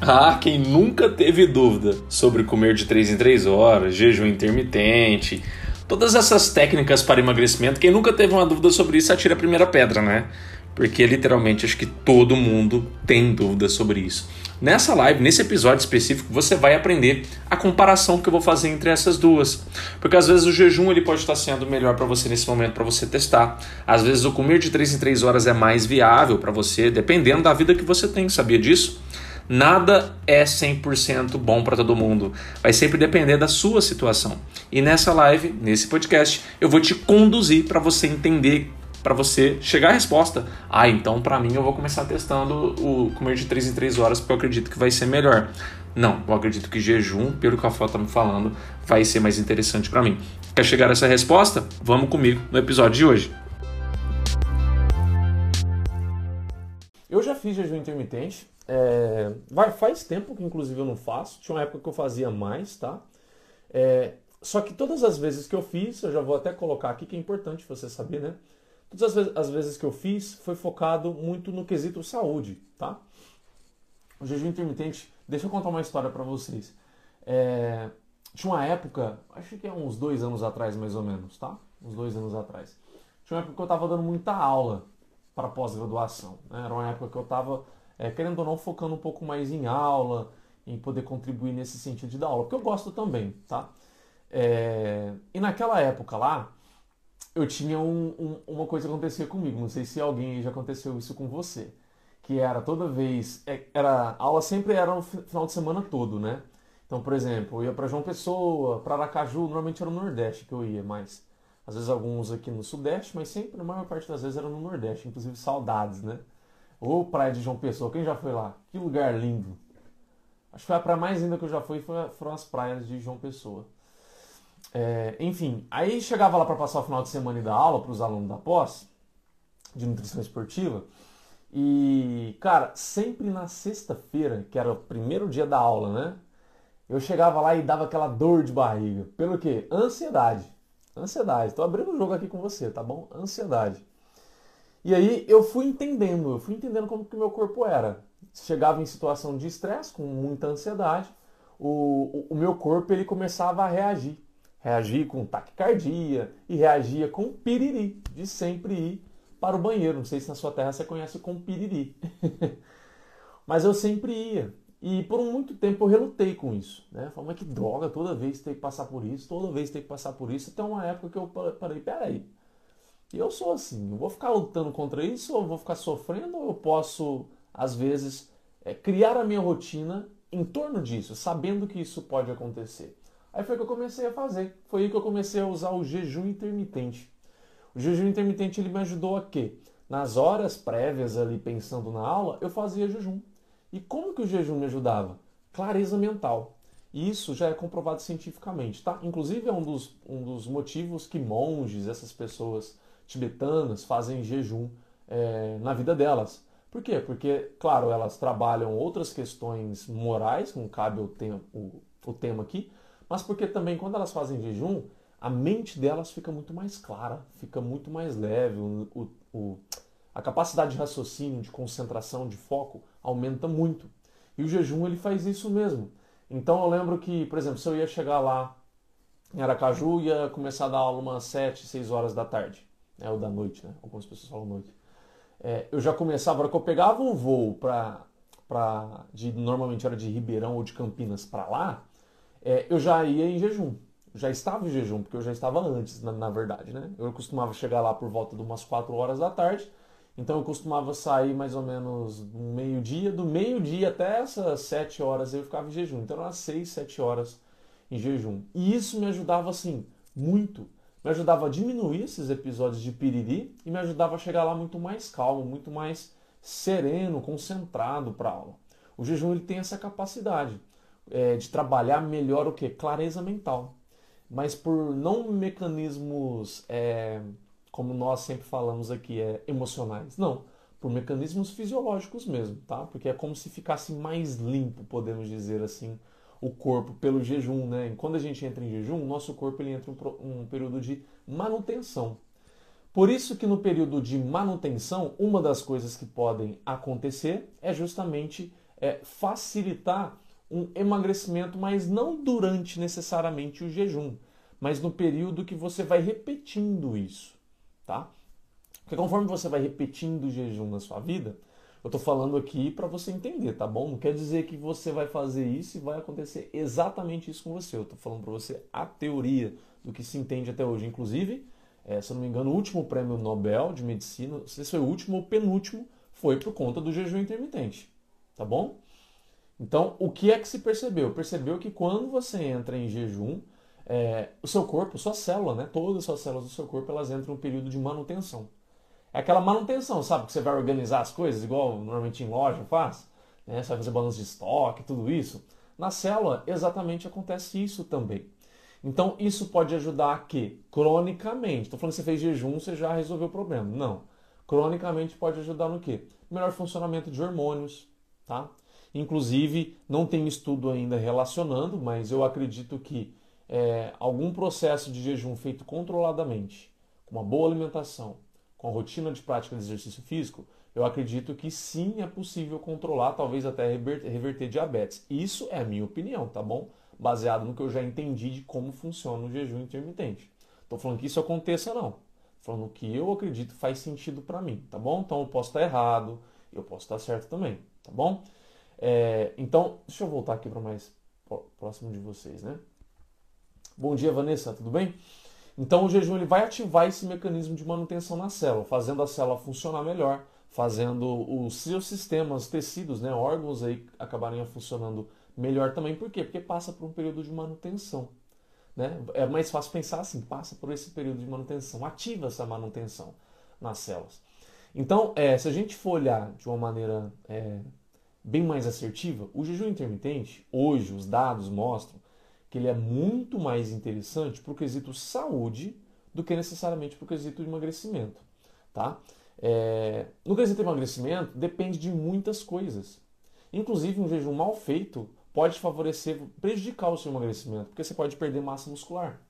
Ah, quem nunca teve dúvida sobre comer de 3 em 3 horas, jejum intermitente, todas essas técnicas para emagrecimento, quem nunca teve uma dúvida sobre isso, atira a primeira pedra, né? Porque literalmente acho que todo mundo tem dúvida sobre isso. Nessa live, nesse episódio específico, você vai aprender a comparação que eu vou fazer entre essas duas. Porque às vezes o jejum ele pode estar sendo melhor para você nesse momento para você testar. Às vezes o comer de 3 em 3 horas é mais viável para você, dependendo da vida que você tem. Sabia disso? Nada é 100% bom para todo mundo. Vai sempre depender da sua situação. E nessa live, nesse podcast, eu vou te conduzir para você entender para você chegar à resposta. Ah, então para mim eu vou começar testando o comer de 3 em 3 horas porque eu acredito que vai ser melhor. Não, eu acredito que jejum, pelo que a foto está me falando, vai ser mais interessante para mim. Quer chegar a essa resposta? Vamos comigo no episódio de hoje. Eu já fiz jejum intermitente. É, vai, faz tempo que inclusive eu não faço. Tinha uma época que eu fazia mais, tá? É, só que todas as vezes que eu fiz, eu já vou até colocar aqui que é importante você saber, né? Todas as as vezes que eu fiz foi focado muito no quesito saúde, tá? O jejum intermitente, deixa eu contar uma história para vocês. É, tinha uma época, acho que é uns dois anos atrás mais ou menos, tá? Uns dois anos atrás. Tinha uma época que eu estava dando muita aula para pós-graduação. Né? Era uma época que eu estava, é, querendo ou não, focando um pouco mais em aula, em poder contribuir nesse sentido de dar aula, porque eu gosto também, tá? É, e naquela época lá, eu tinha um, um, uma coisa que acontecia comigo, não sei se alguém já aconteceu isso com você, que era toda vez, é, era a aula sempre era no final de semana todo, né? Então, por exemplo, eu ia para João Pessoa, para Aracaju, normalmente era no Nordeste que eu ia, mas às vezes alguns aqui no Sudeste, mas sempre, na maior parte das vezes, era no Nordeste, inclusive saudades, né? Ou Praia de João Pessoa, quem já foi lá? Que lugar lindo! Acho que foi a praia mais linda que eu já fui foram as praias de João Pessoa. É, enfim, aí chegava lá para passar o final de semana e dar aula para os alunos da pós, de nutrição esportiva, e, cara, sempre na sexta-feira, que era o primeiro dia da aula, né? Eu chegava lá e dava aquela dor de barriga. Pelo quê? Ansiedade. Ansiedade. Estou abrindo o jogo aqui com você, tá bom? Ansiedade. E aí eu fui entendendo, eu fui entendendo como que o meu corpo era. Chegava em situação de estresse, com muita ansiedade, o, o, o meu corpo ele começava a reagir reagir com taquicardia e reagia com piriri, de sempre ir para o banheiro. Não sei se na sua terra você conhece com piriri. Mas eu sempre ia. E por muito tempo eu relutei com isso. Né? Falei, mas que droga, toda vez tem que passar por isso, toda vez tem que passar por isso. Até uma época que eu parei, peraí. Eu sou assim, eu vou ficar lutando contra isso, ou vou ficar sofrendo, ou eu posso, às vezes, é, criar a minha rotina em torno disso, sabendo que isso pode acontecer. Aí foi que eu comecei a fazer. Foi aí que eu comecei a usar o jejum intermitente. O jejum intermitente ele me ajudou a quê? Nas horas prévias ali pensando na aula, eu fazia jejum. E como que o jejum me ajudava? Clareza mental. E isso já é comprovado cientificamente, tá? Inclusive é um dos, um dos motivos que monges, essas pessoas tibetanas, fazem jejum é, na vida delas. Por quê? Porque, claro, elas trabalham outras questões morais, não cabe o, tem, o, o tema aqui, mas porque também quando elas fazem jejum, a mente delas fica muito mais clara, fica muito mais leve, o, o, a capacidade de raciocínio, de concentração, de foco aumenta muito. E o jejum ele faz isso mesmo. Então eu lembro que, por exemplo, se eu ia chegar lá em Aracaju, ia começar a dar aula umas 7, 6 horas da tarde, né, ou da noite, né? Algumas pessoas falam noite. É, eu já começava, a hora que eu pegava um voo para, de normalmente era de Ribeirão ou de Campinas para lá, é, eu já ia em jejum. Já estava em jejum, porque eu já estava antes, na, na, verdade, né? Eu costumava chegar lá por volta de umas 4 horas da tarde, então eu costumava sair mais ou menos no meio-dia, do meio-dia até essas 7 horas eu ficava em jejum. Então eram 6, 7 horas em jejum. E isso me ajudava, assim, muito. Me ajudava a diminuir esses episódios de piriri e me ajudava a chegar lá muito mais calmo, muito mais sereno, concentrado para a aula. O jejum ele tem essa capacidade é, de trabalhar melhor o que? Clareza mental. Mas por não mecanismos, é, como nós sempre falamos aqui, é, emocionais. Não, por mecanismos fisiológicos mesmo, tá? Porque é como se ficasse mais limpo, podemos dizer assim, o corpo pelo jejum, né? Quando a gente entra em jejum, nosso corpo ele entra um, um período de manutenção. Por isso que no período de manutenção, uma das coisas que podem acontecer é justamente é, facilitar um emagrecimento, mas não durante necessariamente o jejum, mas no período que você vai repetindo isso, tá? Porque conforme você vai repetindo o jejum na sua vida, eu estou falando aqui para você entender, tá bom? Não quer dizer que você vai fazer isso e vai acontecer exatamente isso com você. Eu estou falando para você a teoria do que se entende até hoje. Inclusive, é, se eu não me engano, o último prêmio Nobel de Medicina, se foi o último ou penúltimo, foi por conta do jejum intermitente, tá bom? Então, o que é que se percebeu? Percebeu que quando você entra em jejum, é, o seu corpo, sua célula, né, todas as células do seu corpo, elas entram em um período de manutenção. É aquela manutenção, sabe? Que você vai organizar as coisas, igual normalmente em loja faz, né? Você vai fazer balanço de estoque, tudo isso. Na célula, exatamente acontece isso também. Então, isso pode ajudar a que, cronicamente, estou falando que você fez jejum, você já resolveu o problema. Não. Cronicamente pode ajudar no quê? Melhor funcionamento de hormônios, tá? Inclusive, não tem estudo ainda relacionando, mas eu acredito que é, algum processo de jejum feito controladamente, com uma boa alimentação, com rotina de prática de exercício físico, eu acredito que sim é possível controlar, talvez até reverter diabetes. Isso é a minha opinião, tá bom? Baseado no que eu já entendi de como funciona o jejum intermitente. Estou falando que isso aconteça, não. Estou falando que eu acredito faz sentido para mim, tá bom? Então eu posso estar errado, eu posso estar certo também, tá bom? É, então, deixa eu voltar aqui para mais próximo de vocês, né? Bom dia, Vanessa, tudo bem? Então o jejum ele vai ativar esse mecanismo de manutenção na célula, fazendo a célula funcionar melhor, fazendo os seus sistemas, tecidos, né, órgãos aí acabarem funcionando melhor também. Por quê? Porque passa por um período de manutenção. Né? É mais fácil pensar assim, passa por esse período de manutenção, ativa essa manutenção nas células. Então, é, se a gente for olhar de uma maneira é, bem mais assertiva, o jejum intermitente, hoje os dados mostram que ele é muito mais interessante para o quesito saúde do que necessariamente para o quesito emagrecimento. Tá? É, no quesito emagrecimento, depende de muitas coisas. Inclusive, um jejum mal feito pode favorecer, prejudicar o seu emagrecimento, porque você pode perder massa muscular.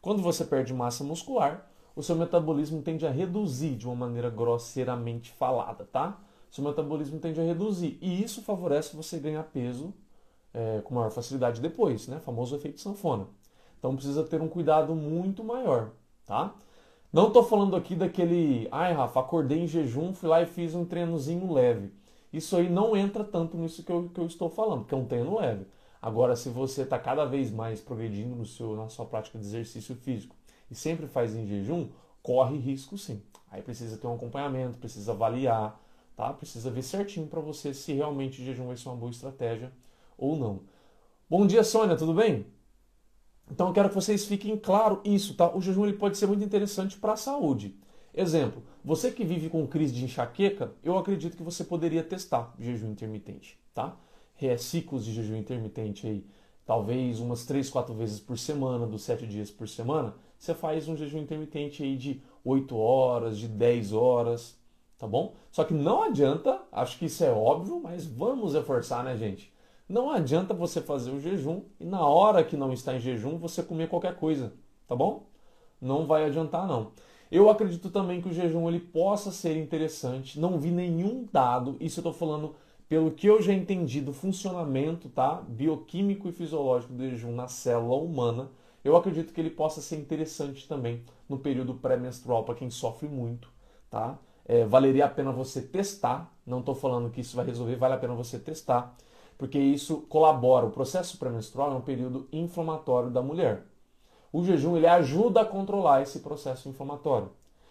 Quando você perde massa muscular, o seu metabolismo tende a reduzir de uma maneira grosseiramente falada, tá? Seu metabolismo tende a reduzir e isso favorece você ganhar peso é, com maior facilidade depois, né? Famoso efeito sanfona. Então precisa ter um cuidado muito maior, tá? Não estou falando aqui daquele, ai Rafa, acordei em jejum, fui lá e fiz um treinozinho leve. Isso aí não entra tanto nisso que eu, que eu estou falando, que é um treino leve. Agora, se você está cada vez mais progredindo no seu, na sua prática de exercício físico e sempre faz em jejum, corre risco sim. Aí precisa ter um acompanhamento, precisa avaliar, tá? Precisa ver certinho para você se realmente jejum vai ser uma boa estratégia ou não. Bom dia, Sônia, tudo bem? Então eu quero que vocês fiquem claro isso, tá? O jejum ele pode ser muito interessante para a saúde. Exemplo, você que vive com crise de enxaqueca, eu acredito que você poderia testar jejum intermitente, tá? É, ciclos de jejum intermitente aí, talvez umas 3, 4 vezes por semana, dos 7 dias por semana, você faz um jejum intermitente aí de 8 horas, de 10 horas, tá bom? Só que não adianta, acho que isso é óbvio, mas vamos reforçar, né, gente? Não adianta você fazer o jejum e na hora que não está em jejum você comer qualquer coisa, tá bom? Não vai adiantar não. Eu acredito também que o jejum ele possa ser interessante. Não vi nenhum dado, isso eu estou falando pelo que eu já entendi do funcionamento, tá? Bioquímico e fisiológico do jejum na célula humana. Eu acredito que ele possa ser interessante também no período pré-menstrual para quem sofre muito, tá? É, valeria a pena você testar. Não estou falando que isso vai resolver, vale a pena você testar porque isso colabora. O processo pré-menstrual é um período inflamatório da mulher. O jejum ele ajuda a controlar esse processo inflamatório.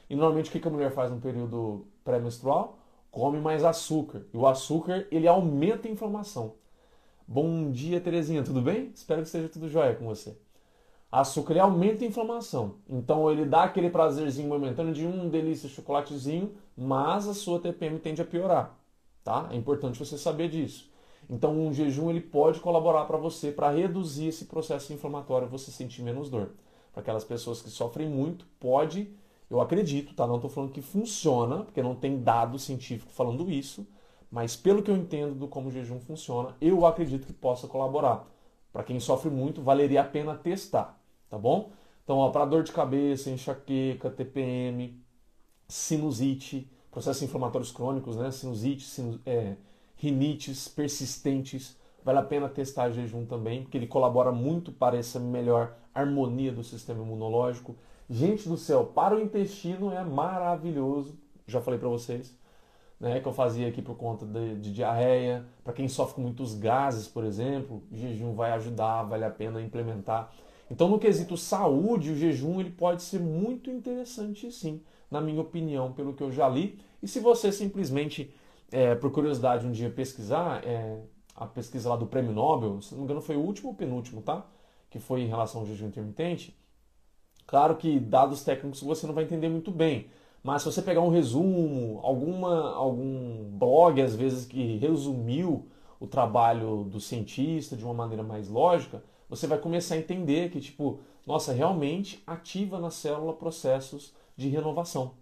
E normalmente o que a mulher faz no período pré-menstrual? Come mais açúcar. E o açúcar ele aumenta a inflamação. Bom dia, Terezinha, tudo bem? Espero que esteja tudo jóia com você. Açúcar ele aumenta a inflamação. Então ele dá aquele prazerzinho momentâneo de um delícia chocolatezinho, mas a sua TPM tende a piorar. Tá? É importante você saber disso. Então, um jejum ele pode colaborar para você para reduzir esse processo inflamatório, você sentir menos dor. Para aquelas pessoas que sofrem muito, pode, eu acredito, tá? Não estou falando que funciona, porque não tem dado científico falando isso, mas pelo que eu entendo do como o jejum funciona, eu acredito que possa colaborar. Para quem sofre muito, valeria a pena testar, tá bom? Então, para dor de cabeça, enxaqueca, TPM, sinusite, processos inflamatórios crônicos, né? Sinusite, sinus, é, rinites persistentes. Vale a pena testar jejum também, porque ele colabora muito para essa melhor harmonia do sistema imunológico. Gente do céu, para o intestino é maravilhoso. Já falei para vocês, né, que eu fazia aqui por conta de, de diarreia. Para quem sofre com muitos gases, por exemplo, o jejum vai ajudar, vale a pena implementar. Então, no quesito saúde, o jejum ele pode ser muito interessante, sim, na minha opinião, pelo que eu já li. E se você simplesmente, é, por curiosidade, um dia pesquisar, é, a pesquisa lá do Prêmio Nobel, se não me engano foi o último ou penúltimo, tá? Que foi em relação ao jejum intermitente. Claro que dados técnicos você não vai entender muito bem, mas se você pegar um resumo, alguma, algum blog às vezes que resumiu o trabalho do cientista de uma maneira mais lógica, você vai começar a entender que, tipo, nossa, realmente ativa na célula processos de renovação.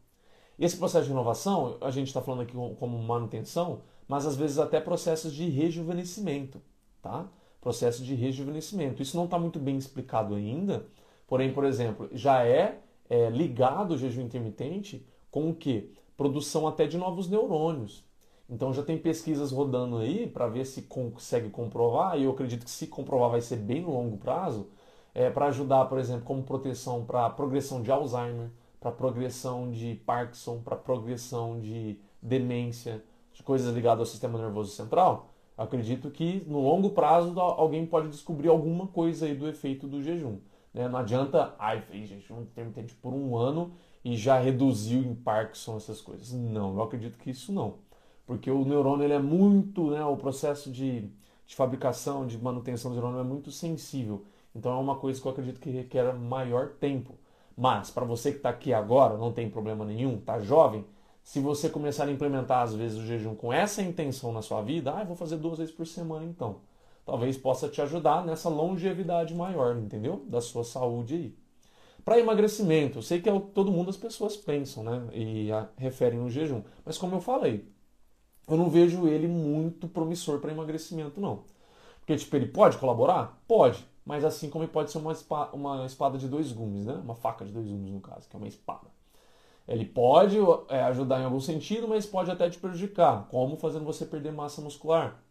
Esse processo de renovação, a gente está falando aqui como manutenção, mas às vezes até processos de rejuvenescimento, tá? Processo de rejuvenescimento. Isso não está muito bem explicado ainda, porém, por exemplo, já é, é ligado o jejum intermitente com o que? Produção até de novos neurônios. Então já tem pesquisas rodando aí para ver se consegue comprovar, e eu acredito que se comprovar vai ser bem no longo prazo, é, para ajudar, por exemplo, como proteção para progressão de Alzheimer, para progressão de Parkinson, para progressão de demência, de coisas ligadas ao sistema nervoso central. Acredito que no longo prazo alguém pode descobrir alguma coisa aí do efeito do jejum. Né? Não adianta, ai, fez jejum intermitente por um ano e já reduziu em Parkinson essas coisas. Não, eu acredito que isso não porque o neurônio ele é muito, né, o processo de, de fabricação, de manutenção do neurônio é muito sensível. Então é uma coisa que eu acredito que requer maior tempo. Mas para você que está aqui agora, não tem problema nenhum, está jovem, se você começar a implementar às vezes o jejum com essa intenção na sua vida, ah, vou fazer duas vezes por semana então. Talvez possa te ajudar nessa longevidade maior, entendeu? Da sua saúde aí. Para emagrecimento, eu sei que é o todo mundo as pessoas pensam, né? E a, referem o jejum. Mas como eu falei, eu não vejo ele muito promissor para emagrecimento, não. Porque, tipo, ele pode colaborar? Pode. Mas assim como pode ser uma espada, uma espada de dois gumes, né? Uma faca de dois gumes, no caso, que é uma espada. Ele pode é, ajudar em algum sentido, mas pode até te prejudicar, como fazendo você perder massa muscular.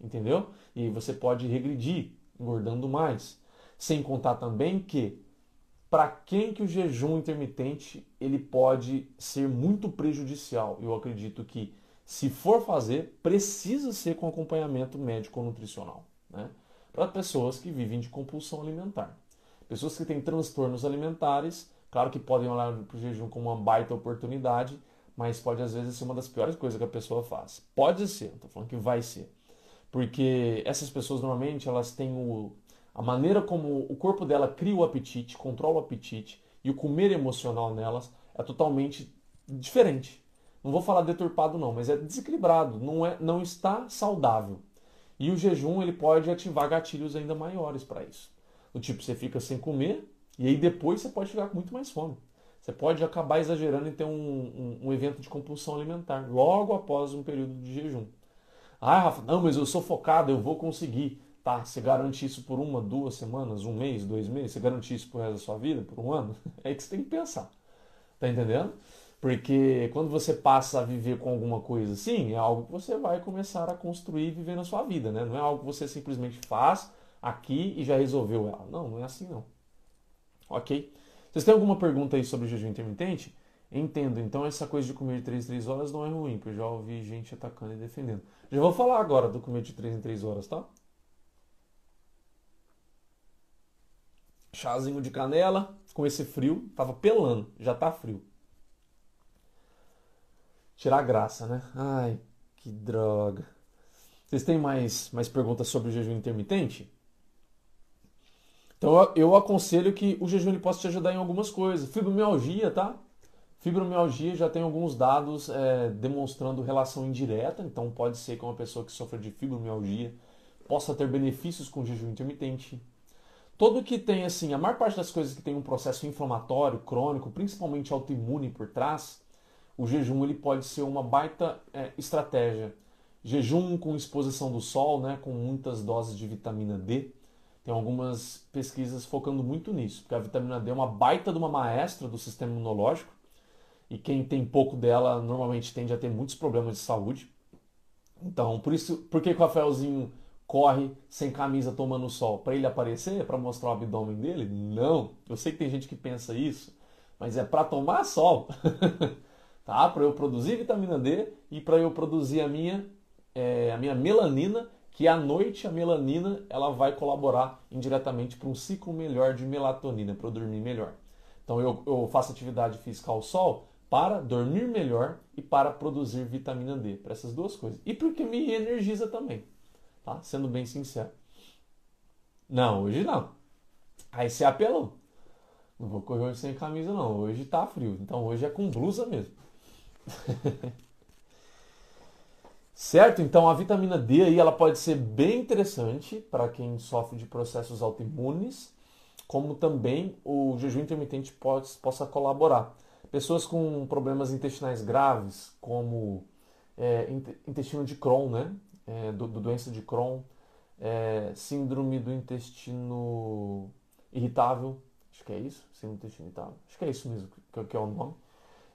Entendeu? E você pode regredir, engordando mais. Sem contar também que para quem que o jejum intermitente ele pode ser muito prejudicial. Eu acredito que se for fazer, precisa ser com acompanhamento médico nutricional. Né? Para pessoas que vivem de compulsão alimentar. Pessoas que têm transtornos alimentares, claro que podem olhar para o jejum como uma baita oportunidade, mas pode às vezes ser uma das piores coisas que a pessoa faz. Pode ser, estou falando que vai ser. Porque essas pessoas normalmente elas têm o, a maneira como o corpo dela cria o apetite, controla o apetite e o comer emocional nelas é totalmente diferente não vou falar deturpado não, mas é desequilibrado, não, é, não está saudável. E o jejum ele pode ativar gatilhos ainda maiores para isso. Do tipo, você fica sem comer e aí depois você pode ficar com muito mais fome. Você pode acabar exagerando e ter um, um, um evento de compulsão alimentar logo após um período de jejum. Ah, Rafa, não, mas eu sou focado, eu vou conseguir. Tá, você garante isso por uma, duas semanas, um mês, dois meses? Você garante isso pro resto da sua vida, por um ano? É que você tem que pensar. Tá entendendo? Porque quando você passa a viver com alguma coisa assim, é algo que você vai começar a construir e viver na sua vida, né? Não é algo que você simplesmente faz aqui e já resolveu ela. Não, não é assim não. Ok? Vocês têm alguma pergunta aí sobre o jejum intermitente? Entendo, então essa coisa de comer de 3 em 3 horas não é ruim, porque eu já ouvi gente atacando e defendendo. Já vou falar agora do comer de 3 em 3 horas, tá? Chazinho de canela, com esse frio, tava pelando, já tá frio tirar a graça, né? Ai, que droga. Vocês têm mais, mais perguntas sobre o jejum intermitente? Então eu aconselho que o jejum ele possa te ajudar em algumas coisas. Fibromialgia, tá? Fibromialgia já tem alguns dados é, demonstrando relação indireta, então pode ser que uma pessoa que sofra de fibromialgia possa ter benefícios com jejum intermitente. Todo que tem, assim, a maior parte das coisas que tem um processo inflamatório, crônico, principalmente autoimune por trás, o jejum ele pode ser uma baita é, estratégia. Jejum com exposição do sol, né, com muitas doses de vitamina D. Tem algumas pesquisas focando muito nisso, porque a vitamina D é uma baita de uma maestra do sistema imunológico e quem tem pouco dela normalmente tende a ter muitos problemas de saúde. Então, por isso, por que o Rafaelzinho corre sem camisa tomando sol? Para ele aparecer? Para mostrar o abdômen dele? Não. Eu sei que tem gente que pensa isso, mas é para tomar sol. tá? Para eu produzir vitamina D e para eu produzir a minha, é, a minha melanina, que à noite a melanina ela vai colaborar indiretamente para um ciclo melhor de melatonina, para eu dormir melhor. Então eu, eu faço atividade física ao sol para dormir melhor e para produzir vitamina D, para essas duas coisas. E porque me energiza também, tá? Sendo bem sincero. Não, hoje não. Aí você apelou. Não vou correr hoje sem camisa não, hoje tá frio, então hoje é com blusa mesmo. certo? Então a vitamina D aí ela pode ser bem interessante para quem sofre de processos autoimunes, como também o jejum intermitente pode, possa colaborar. Pessoas com problemas intestinais graves, como é, intestino de Crohn, né? É, do, do, doença de Crohn, é, síndrome do intestino irritável, acho que é isso, síndrome do intestino irritável, acho que é isso mesmo que, que é o nome,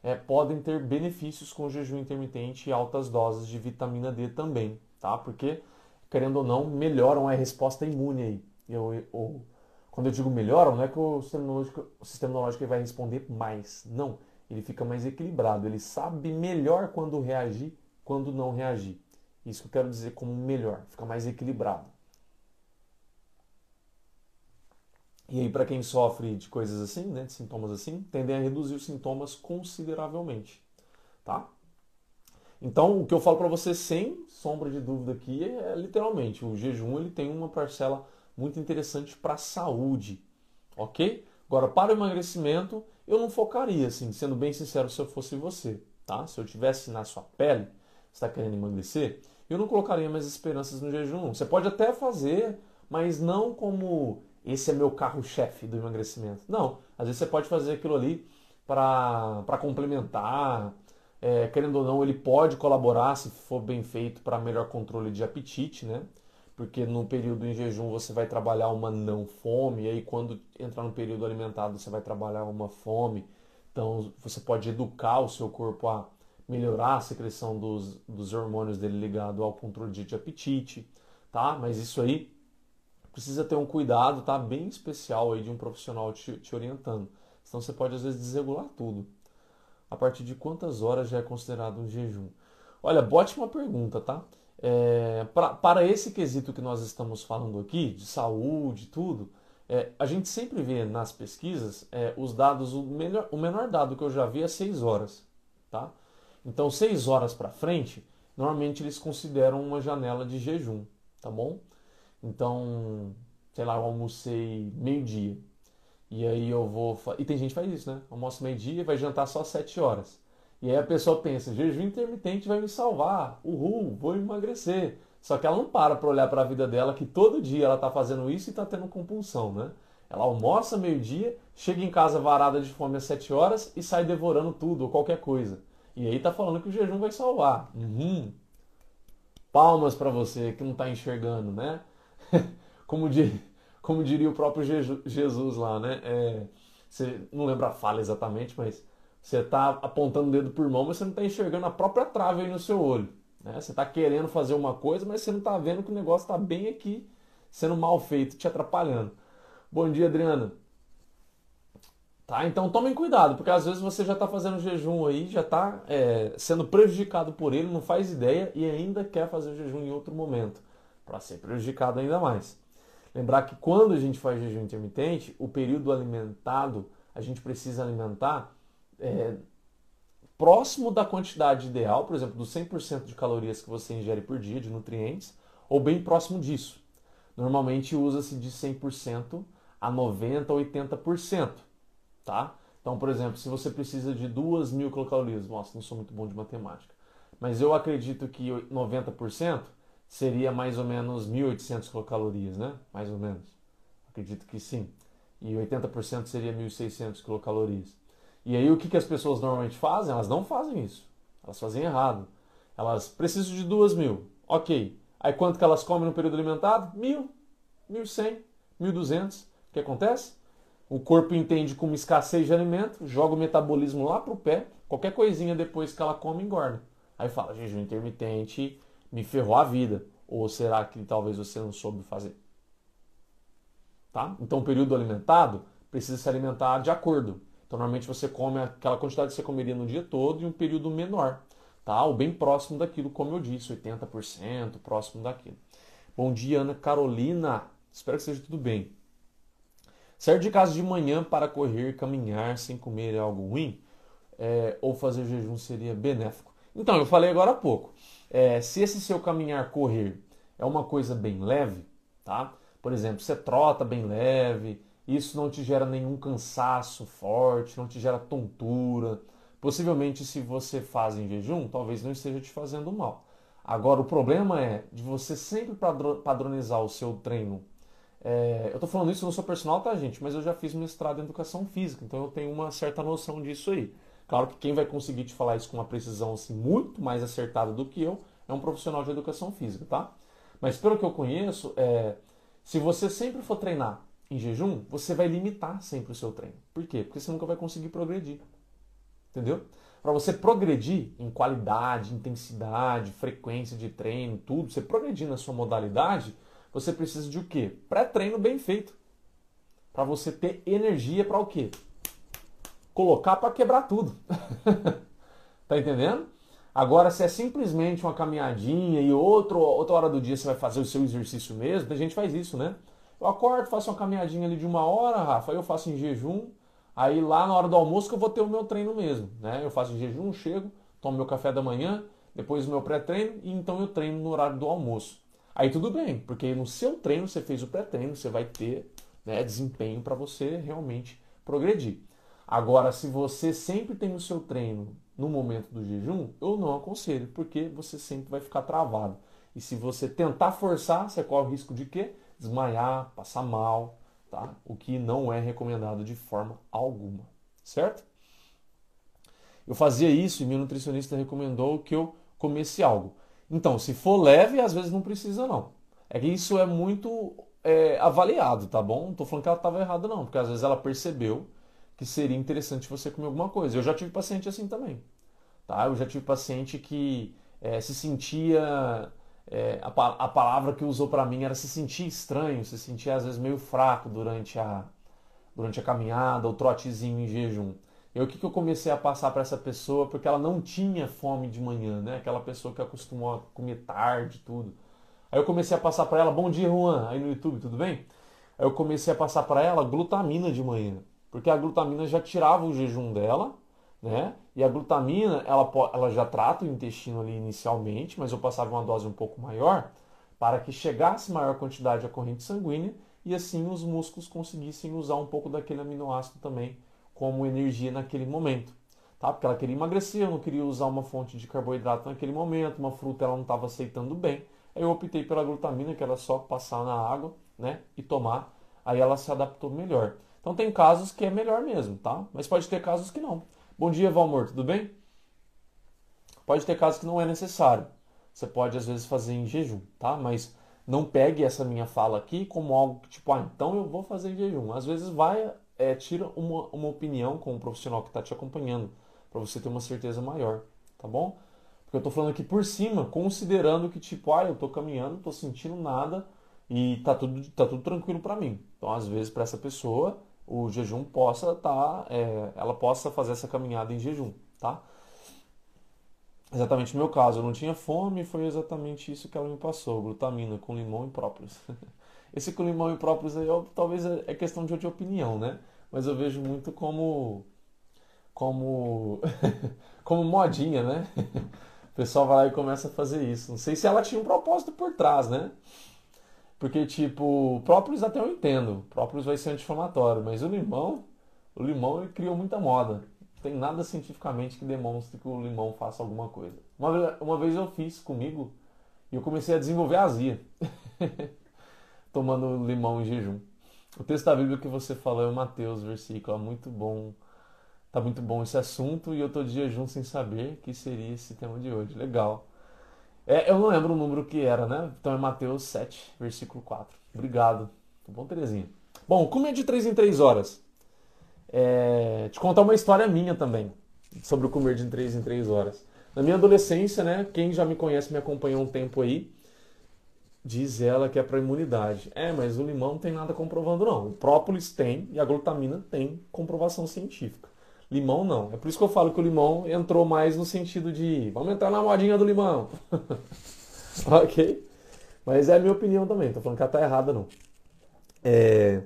é, podem ter benefícios com jejum intermitente e altas doses de vitamina D também, tá? Porque, querendo ou não, melhoram a resposta imune aí. Eu, eu, quando eu digo melhoram, não é que o sistema imunológico, o sistema imunológico vai responder mais. Não, ele fica mais equilibrado. Ele sabe melhor quando reagir, quando não reagir. Isso que eu quero dizer como melhor, fica mais equilibrado. E aí, para quem sofre de coisas assim, né, de sintomas assim, tendem a reduzir os sintomas consideravelmente, tá? Então, o que eu falo para você sem sombra de dúvida aqui é, literalmente o jejum ele tem uma parcela muito interessante para a saúde, ok? Agora, para o emagrecimento, eu não focaria, assim, sendo bem sincero, se eu fosse você, tá? Se eu tivesse na sua pele, está querendo emagrecer, eu não colocaria minhas esperanças no jejum. Você pode até fazer, mas não como esse é meu carro-chefe do emagrecimento. Não, às vezes você pode fazer aquilo ali para complementar, é, querendo ou não, ele pode colaborar, se for bem feito, para melhor controle de apetite, né? porque no período em jejum você vai trabalhar uma não fome, e aí quando entrar no período alimentado você vai trabalhar uma fome. Então você pode educar o seu corpo a melhorar a secreção dos, dos hormônios dele ligado ao controle de apetite, tá? Mas isso aí precisa ter um cuidado, tá? Bem especial aí de um profissional te, te orientando. Senão você pode às vezes desregular tudo. A partir de quantas horas já é considerado um jejum? Olha, bote uma pergunta, tá? É, pra, para esse quesito que nós estamos falando aqui, de saúde, tudo, é, a gente sempre vê nas pesquisas é, os dados, o, melhor, o menor dado que eu já vi é 6 horas. Tá? Então, 6 horas para frente, normalmente eles consideram uma janela de jejum, tá bom? Então, sei lá, eu almocei meio-dia. E aí eu vou. E tem gente que faz isso, né? Almoço meio-dia e vai jantar só 7 horas. E aí a pessoa pensa, jejum intermitente vai me salvar, uhul, vou emagrecer. Só que ela não para para olhar para a vida dela que todo dia ela está fazendo isso e está tendo compulsão, né? Ela almoça meio-dia, chega em casa varada de fome às 7 horas e sai devorando tudo ou qualquer coisa. E aí tá falando que o jejum vai salvar. Uhum. Palmas para você que não está enxergando, né? como, como diria o próprio Jesus lá, né? É, você não lembra a fala exatamente, mas você está apontando o dedo por mão, mas você não está enxergando a própria trave aí no seu olho. Né? Você está querendo fazer uma coisa, mas você não está vendo que o negócio está bem aqui, sendo mal feito, te atrapalhando. Bom dia, Adriana. Tá? Então tomem cuidado, porque às vezes você já está fazendo jejum aí, já está é, sendo prejudicado por ele, não faz ideia e ainda quer fazer jejum em outro momento, para ser prejudicado ainda mais. Lembrar que quando a gente faz jejum intermitente, o período alimentado, a gente precisa alimentar é, próximo da quantidade ideal, por exemplo, dos 100% de calorias que você ingere por dia, de nutrientes, ou bem próximo disso. Normalmente usa-se de 100% a 90% a 80%, tá? Então, por exemplo, se você precisa de 2.000 quilocalorias, nossa, não sou muito bom de matemática, mas eu acredito que 90% seria mais ou menos 1.800 quilocalorias, né? Mais ou menos. Acredito que sim. E 80% seria 1.600 quilocalorias. E aí o que, que as pessoas normalmente fazem? Elas não fazem isso. Elas fazem errado. Elas precisam de duas mil. Ok. Aí quanto que elas comem no período alimentado? Mil, mil cem, mil duzentos. O que acontece? O corpo entende como escassez de alimento, joga o metabolismo lá para o pé, qualquer coisinha depois que ela come engorda. Aí fala, jejum intermitente me ferrou a vida? Ou será que talvez você não soube fazer? Tá? Então, o período alimentado precisa se alimentar de acordo. Então, normalmente você come aquela quantidade que você comeria no dia todo em um período menor, tá? Ou bem próximo daquilo, como eu disse, 80%, próximo daquilo. Bom dia, Ana Carolina. Espero que seja tudo bem. Sair de casa de manhã para correr, caminhar sem comer é algo ruim? É, ou fazer jejum seria benéfico? Então, eu falei agora há pouco. É, se esse seu caminhar, correr, é uma coisa bem leve, tá? Por exemplo, você trota bem leve, isso não te gera nenhum cansaço forte, não te gera tontura. Possivelmente, se você faz em jejum, talvez não esteja te fazendo mal. Agora, o problema é de você sempre padronizar o seu treino. É, eu estou falando isso, eu não sou personal, tá, gente? Mas eu já fiz mestrado em educação física, então eu tenho uma certa noção disso aí. Claro que quem vai conseguir te falar isso com uma precisão assim, muito mais acertada do que eu é um profissional de educação física, tá? Mas pelo que eu conheço, é, se você sempre for treinar em jejum, você vai limitar sempre o seu treino. Por quê? Porque você nunca vai conseguir progredir. Entendeu? Para você progredir em qualidade, intensidade, frequência de treino, tudo, você progredir na sua modalidade, você precisa de o quê? Pré-treino bem feito. Para você ter energia para o quê? Colocar para quebrar tudo. tá entendendo? Agora, se é simplesmente uma caminhadinha e outro, outra hora do dia você vai fazer o seu exercício mesmo, a gente faz isso, né? Eu acordo, faço uma caminhadinha ali de uma hora, Rafa, eu faço em jejum, Aí lá na hora do almoço que eu vou ter o meu treino mesmo, né? Eu faço jejum, chego, tomo meu café da manhã, depois o meu pré-treino e então eu treino no horário do almoço. Aí tudo bem, porque no seu treino você fez o pré-treino, você vai ter né, desempenho para você realmente progredir. Agora, se você sempre tem o seu treino no momento do jejum, eu não aconselho, porque você sempre vai ficar travado. E se você tentar forçar, você corre o risco de quê? Desmaiar, passar mal, tá? O que não é recomendado de forma alguma, certo? Eu fazia isso e meu nutricionista recomendou que eu comesse algo. Então, se for leve, às vezes não precisa não. É que isso é muito é, avaliado, tá bom? Não tô falando que ela estava errada não, porque às vezes ela percebeu que seria interessante você comer alguma coisa. Eu já tive paciente assim também, tá? Eu já tive paciente que é, se sentia é, a, a, palavra que usou para mim era se sentir estranho, se sentir às vezes meio fraco durante a, durante a caminhada, o trotezinho em jejum. E o que, que eu comecei a passar para essa pessoa? Porque ela não tinha fome de manhã, né? Aquela pessoa que acostumou a comer tarde tudo. Aí eu comecei a passar para ela, bom dia Juan, aí no YouTube, tudo bem? Aí eu comecei a passar para ela glutamina de manhã. Porque a glutamina já tirava o jejum dela né? E a glutamina, ela, ela já trata o intestino ali inicialmente, mas eu passava uma dose um pouco maior para que chegasse maior quantidade à corrente sanguínea e assim os músculos conseguissem usar um pouco daquele aminoácido também como energia naquele momento. Tá? Porque ela queria emagrecer, eu não queria usar uma fonte de carboidrato naquele momento, uma fruta ela não estava aceitando bem. Aí eu optei pela glutamina, que era só passar na água né? e tomar, aí ela se adaptou melhor. Então tem casos que é melhor mesmo, tá? Mas pode ter casos que não. Bom dia, Valmor, tudo bem? Pode ter casos que não é necessário. Você pode às vezes fazer em jejum, tá? Mas não pegue essa minha fala aqui como algo que, tipo, ah, então eu vou fazer em jejum. Às vezes vai, é, tira uma, uma opinião com o profissional que está te acompanhando, para você ter uma certeza maior, tá bom? Porque eu estou falando aqui por cima, considerando que, tipo, ah, eu estou caminhando, estou sentindo nada e tá tudo, tá tudo tranquilo para mim. Então, às vezes, para essa pessoa, o jejum possa estar, tá, é, ela possa fazer essa caminhada em jejum, tá? Exatamente no meu caso, eu não tinha fome, foi exatamente isso que ela me passou, glutamina com limão e própolis. Esse com limão e própolis aí, eu, talvez é, é questão de, de opinião, né? Mas eu vejo muito como como como modinha, né? O pessoal vai lá e começa a fazer isso. Não sei se ela tinha um propósito por trás, né? Porque, tipo, própolis até eu entendo. Própolis vai ser anti-inflamatório, mas o limão, o limão ele criou muita moda. Não tem nada cientificamente que demonstre que o limão faça alguma coisa. Uma, uma vez eu fiz comigo e eu comecei a desenvolver azia. Tomando limão em jejum. O texto da Bíblia que você falou é o Mateus, versículo. É muito bom. Tá muito bom esse assunto e eu tô de jejum sem saber que seria esse tema de hoje. Legal. É, eu não lembro o número que era, né? Então é Mateus 7, versículo 4. Obrigado. Tá bom, Terezinha? Bom, como é de 3 em 3 horas? É, te contar uma história minha também, sobre o comer de 3 em 3 horas. Na minha adolescência, né, quem já me conhece, me acompanhou um tempo aí, diz ela que é para imunidade. É, mas o limão não tem nada comprovando não. O própolis tem e a glutamina tem comprovação científica. Limão não. É por isso que eu falo que o limão entrou mais no sentido de vamos entrar na modinha do limão. ok? Mas é a minha opinião também, tô falando que ela tá errada não. É...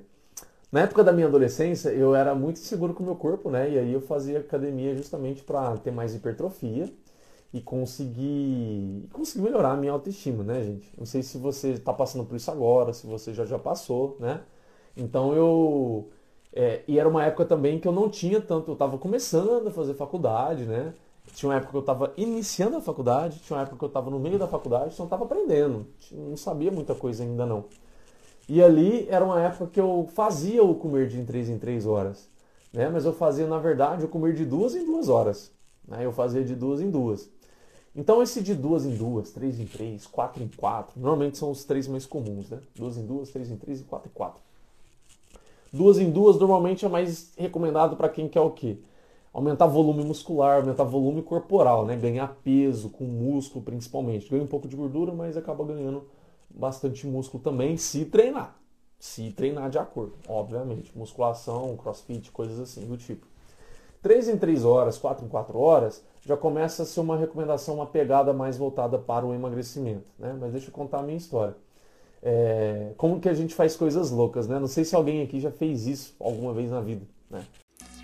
Na época da minha adolescência, eu era muito inseguro com o meu corpo, né? E aí eu fazia academia justamente para ter mais hipertrofia e conseguir, conseguir melhorar a minha autoestima, né, gente? Não sei se você está passando por isso agora, se você já já passou, né? Então eu. É, e era uma época também que eu não tinha tanto. Eu estava começando a fazer faculdade, né? Tinha uma época que eu estava iniciando a faculdade, tinha uma época que eu estava no meio da faculdade, então eu estava aprendendo. Não sabia muita coisa ainda não. E ali era uma época que eu fazia o comer de 3 em 3 horas. Né? Mas eu fazia, na verdade, o comer de duas em duas horas. Né? Eu fazia de duas em duas. Então esse de duas em duas, três em três, quatro em quatro, normalmente são os três mais comuns, né? Duas em duas, três em três e quatro em quatro. Duas em duas normalmente é mais recomendado para quem quer o quê? Aumentar volume muscular, aumentar volume corporal, né? Ganhar peso com músculo principalmente. Ganha um pouco de gordura, mas acaba ganhando bastante músculo também se treinar. Se treinar de acordo, obviamente. Musculação, crossfit, coisas assim do tipo. 3 em 3 horas, 4 em 4 horas, já começa a ser uma recomendação, uma pegada mais voltada para o emagrecimento. Né? Mas deixa eu contar a minha história. É, como que a gente faz coisas loucas, né? Não sei se alguém aqui já fez isso alguma vez na vida, né?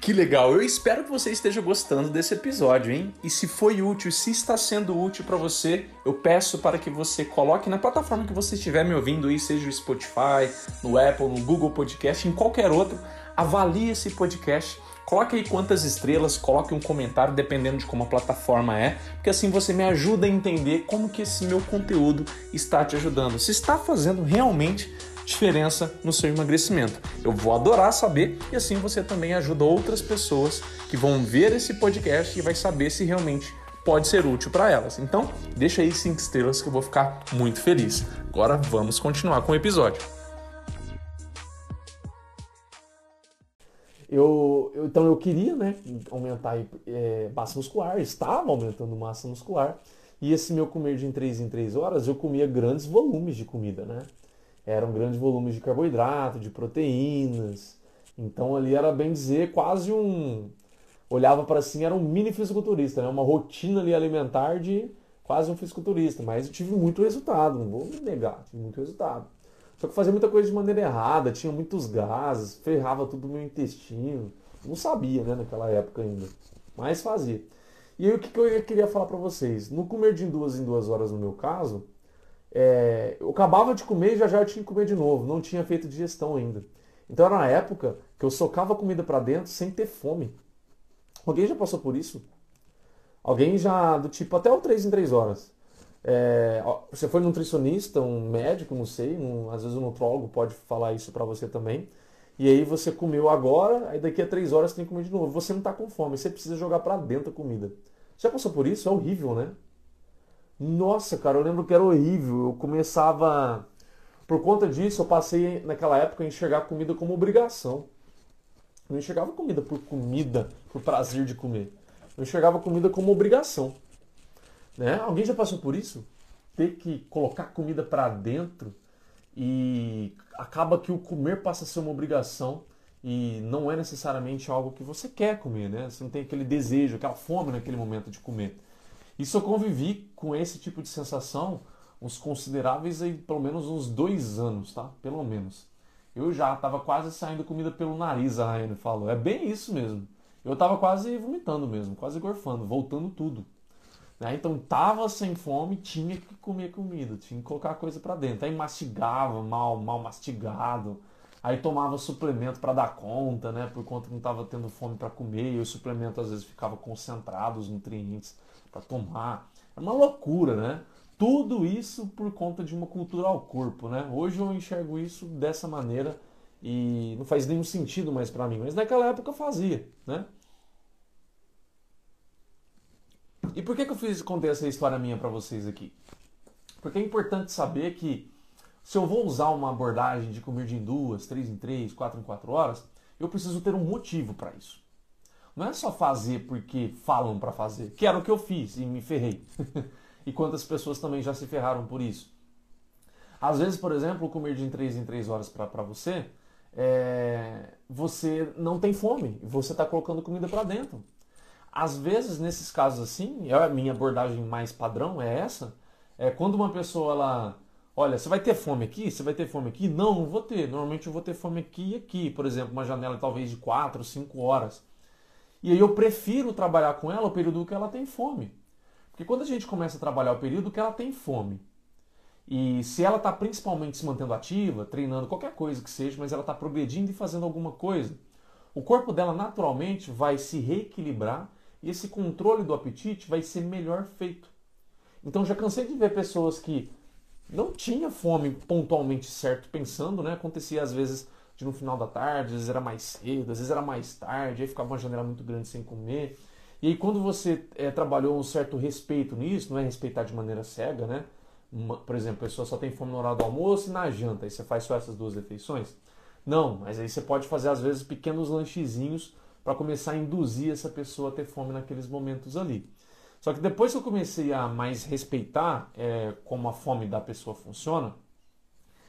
Que legal! Eu espero que você esteja gostando desse episódio, hein? E se foi útil, se está sendo útil para você, eu peço para que você coloque na plataforma que você estiver me ouvindo aí, seja o Spotify, no Apple, no Google Podcast, em qualquer outro, avalie esse podcast Coloque aí quantas estrelas, coloque um comentário dependendo de como a plataforma é, porque assim você me ajuda a entender como que esse meu conteúdo está te ajudando. Se está fazendo realmente diferença no seu emagrecimento. Eu vou adorar saber e assim você também ajuda outras pessoas que vão ver esse podcast e vai saber se realmente pode ser útil para elas. Então, deixa aí cinco estrelas que eu vou ficar muito feliz. Agora vamos continuar com o episódio. Eu, eu, então eu queria né, aumentar é, massa muscular, estava aumentando massa muscular, e esse meu comer de em 3 em 3 horas, eu comia grandes volumes de comida, né? Eram grandes volumes de carboidrato, de proteínas. Então ali era bem dizer quase um. Olhava para assim, era um mini fisiculturista, né? Uma rotina ali alimentar de quase um fisiculturista. Mas eu tive muito resultado, não vou negar, tive muito resultado. Só que fazia muita coisa de maneira errada, tinha muitos gases, ferrava tudo no meu intestino. Não sabia, né, naquela época ainda. Mas fazia. E aí o que, que eu queria falar para vocês? No comer de duas em duas horas, no meu caso, é, eu acabava de comer e já já eu tinha que comer de novo. Não tinha feito digestão ainda. Então era uma época que eu socava comida para dentro sem ter fome. Alguém já passou por isso? Alguém já, do tipo, até o 3 em 3 horas. É, você foi nutricionista, um médico, não sei, um, às vezes um nutrólogo pode falar isso para você também. E aí você comeu agora, aí daqui a três horas você tem que comer de novo. Você não está com fome, você precisa jogar para dentro a comida. Já passou por isso? É horrível, né? Nossa, cara, eu lembro que era horrível. Eu começava. Por conta disso, eu passei naquela época a enxergar comida como obrigação. Não enxergava comida por comida, por prazer de comer. Eu enxergava comida como obrigação. Né? Alguém já passou por isso? Ter que colocar comida para dentro e acaba que o comer passa a ser uma obrigação e não é necessariamente algo que você quer comer, né? Você não tem aquele desejo, aquela fome naquele momento de comer. Isso eu convivi com esse tipo de sensação uns consideráveis aí, pelo menos uns dois anos, tá? Pelo menos. Eu já estava quase saindo comida pelo nariz, a Rayane falou. É bem isso mesmo. Eu estava quase vomitando mesmo, quase gorfando, voltando tudo. Né? Então tava sem fome, tinha que comer comida, tinha que colocar coisa para dentro. Aí mastigava mal, mal mastigado. Aí tomava suplemento para dar conta, né? Por conta que não estava tendo fome para comer, e o suplemento às vezes ficava concentrado os nutrientes para tomar. É uma loucura, né? Tudo isso por conta de uma cultura ao corpo, né? Hoje eu enxergo isso dessa maneira e não faz nenhum sentido mais para mim, mas naquela época fazia, né? E por que, que eu fiz contei essa história minha para vocês aqui? Porque é importante saber que se eu vou usar uma abordagem de comer de em duas, três em três, quatro em quatro horas, eu preciso ter um motivo para isso. Não é só fazer porque falam para fazer, que era o que eu fiz e me ferrei. e quantas pessoas também já se ferraram por isso. Às vezes, por exemplo, comer de 3 em 3 horas para você, é, você não tem fome, você está colocando comida para dentro. Às vezes, nesses casos assim, a minha abordagem mais padrão é essa, é quando uma pessoa ela, olha, você vai ter fome aqui? Você vai ter fome aqui? Não, não vou ter. Normalmente eu vou ter fome aqui e aqui, por exemplo, uma janela talvez de 4, 5 horas. E aí eu prefiro trabalhar com ela o período que ela tem fome. Porque quando a gente começa a trabalhar o período que ela tem fome, e se ela está principalmente se mantendo ativa, treinando qualquer coisa que seja, mas ela está progredindo e fazendo alguma coisa, o corpo dela naturalmente vai se reequilibrar e esse controle do apetite vai ser melhor feito. Então já cansei de ver pessoas que não tinha fome pontualmente certo pensando, né? Acontecia às vezes de no final da tarde, às vezes era mais cedo, às vezes era mais tarde, aí ficava uma janela muito grande sem comer. E aí quando você é, trabalhou um certo respeito nisso, não é respeitar de maneira cega, né? Uma, por exemplo, a pessoa só tem fome no horário do almoço e na janta, aí você faz só essas duas refeições? Não, mas aí você pode fazer às vezes pequenos lanchezinhos para começar a induzir essa pessoa a ter fome naqueles momentos ali. Só que depois que eu comecei a mais respeitar é, como a fome da pessoa funciona,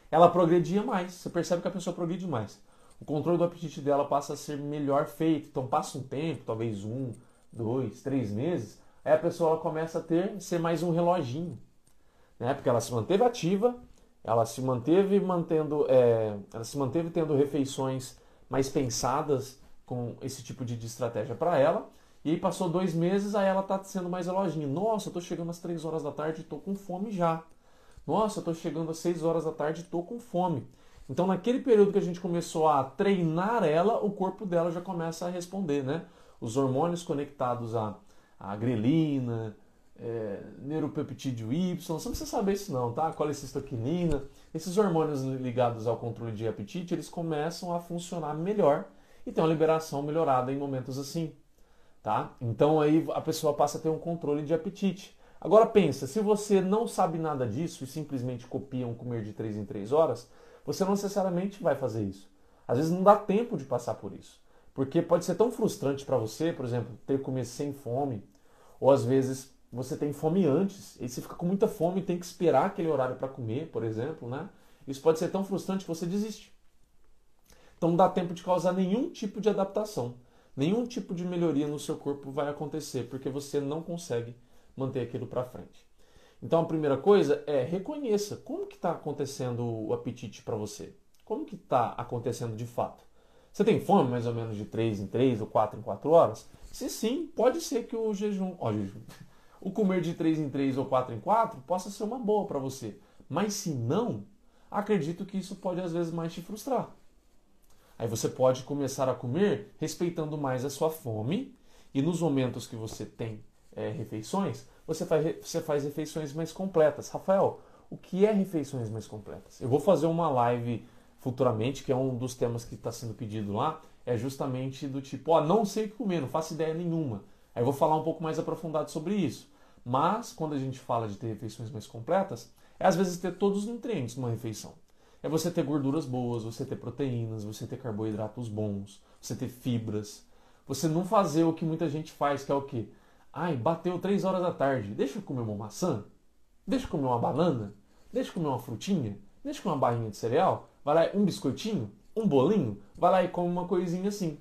ela progredia mais. Você percebe que a pessoa progride mais. O controle do apetite dela passa a ser melhor feito. Então passa um tempo, talvez um, dois, três meses, aí a pessoa ela começa a ter ser mais um reloginho né? Porque ela se manteve ativa, ela se manteve mantendo, é, ela se manteve tendo refeições mais pensadas com esse tipo de, estratégia para ela. E aí passou dois meses, aí ela está sendo mais elogio. Nossa, eu tô chegando às três horas da tarde e tô com fome já. Nossa, eu tô chegando às seis horas da tarde e tô com fome. Então, naquele período que a gente começou a treinar ela, o corpo dela já começa a responder, né? Os hormônios conectados à, à grelina, é, neuropeptídeo Y, você não precisa saber isso não, tá? Colecistoquinina, esses hormônios ligados ao controle de apetite, eles começam a funcionar melhor e tem uma liberação melhorada em momentos assim, tá? Então aí a pessoa passa a ter um controle de apetite. Agora pensa, se você não sabe nada disso e simplesmente copia um comer de 3 em 3 horas, você não necessariamente vai fazer isso. Às vezes não dá tempo de passar por isso. Porque pode ser tão frustrante para você, por exemplo, ter que comer sem fome, ou às vezes você tem fome antes, e você fica com muita fome e tem que esperar aquele horário para comer, por exemplo, né? Isso pode ser tão frustrante que você desiste. Então não dá tempo de causar nenhum tipo de adaptação, nenhum tipo de melhoria no seu corpo vai acontecer, porque você não consegue manter aquilo para frente. Então a primeira coisa é reconheça como que está acontecendo o apetite para você, como que está acontecendo de fato. Você tem fome mais ou menos de 3 em 3 ou 4 em 4 horas? Se sim, pode ser que o jejum, ó, jejum, o comer de 3 em 3 ou 4 em 4 possa ser uma boa para você. Mas se não, acredito que isso pode às vezes mais te frustrar. Aí você pode começar a comer respeitando mais a sua fome e nos momentos que você tem é, refeições, você faz, você faz refeições mais completas. Rafael, o que é refeições mais completas? Eu vou fazer uma live futuramente, que é um dos temas que está sendo pedido lá, é justamente do tipo, ó, não sei o que comer, não faço ideia nenhuma. Aí eu vou falar um pouco mais aprofundado sobre isso. Mas, quando a gente fala de ter refeições mais completas, é às vezes ter todos os nutrientes numa refeição. É você ter gorduras boas, você ter proteínas, você ter carboidratos bons, você ter fibras. Você não fazer o que muita gente faz, que é o quê? Ai, bateu 3 horas da tarde, deixa eu comer uma maçã? Deixa eu comer uma banana? Deixa eu comer uma frutinha? Deixa eu comer uma barrinha de cereal? Vai lá, um biscoitinho? Um bolinho? Vai lá e come uma coisinha assim.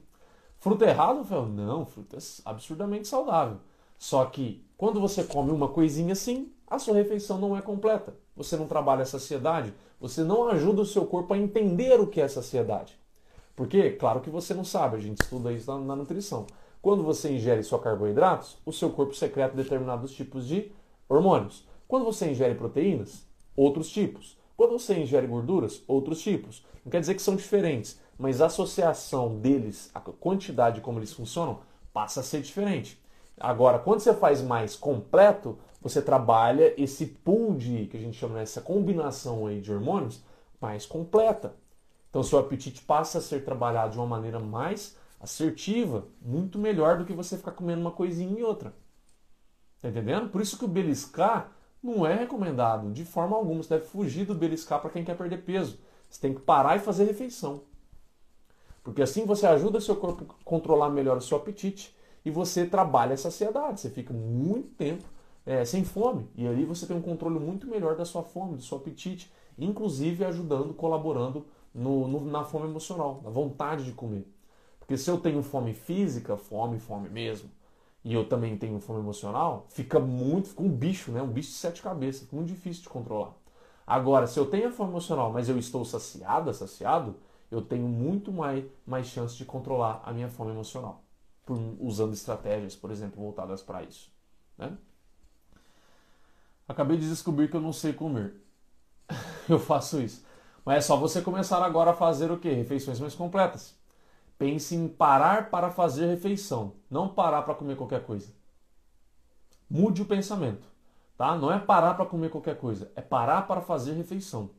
Fruta errado? Não, fruta é absurdamente saudável. Só que quando você come uma coisinha assim, a sua refeição não é completa. Você não trabalha a saciedade, você não ajuda o seu corpo a entender o que é saciedade. Porque, claro que você não sabe, a gente estuda isso na, na nutrição. Quando você ingere só carboidratos, o seu corpo secreta determinados tipos de hormônios. Quando você ingere proteínas, outros tipos. Quando você ingere gorduras, outros tipos. Não quer dizer que são diferentes, mas a associação deles, a quantidade como eles funcionam, passa a ser diferente. Agora, quando você faz mais completo, você trabalha esse pool de, que a gente chama essa combinação aí de hormônios, mais completa. Então, seu apetite passa a ser trabalhado de uma maneira mais assertiva, muito melhor do que você ficar comendo uma coisinha e outra. Tá entendendo? Por isso que o beliscar não é recomendado de forma alguma. Você deve fugir do beliscar para quem quer perder peso. Você tem que parar e fazer refeição. Porque assim você ajuda seu corpo a controlar melhor o seu apetite e você trabalha a saciedade. Você fica muito tempo é, sem fome. E aí você tem um controle muito melhor da sua fome, do seu apetite, inclusive ajudando, colaborando no, no, na fome emocional, na vontade de comer. Porque se eu tenho fome física, fome, fome mesmo, e eu também tenho fome emocional, fica muito, fica um bicho, né? Um bicho de sete cabeças, fica muito difícil de controlar. Agora, se eu tenho a fome emocional, mas eu estou saciada, saciado, eu tenho muito mais, mais chance de controlar a minha fome emocional. Por, usando estratégias, por exemplo, voltadas para isso. Né? Acabei de descobrir que eu não sei comer. eu faço isso. Mas é só você começar agora a fazer o quê? Refeições mais completas. Pense em parar para fazer refeição, não parar para comer qualquer coisa. Mude o pensamento, tá? Não é parar para comer qualquer coisa, é parar para fazer refeição.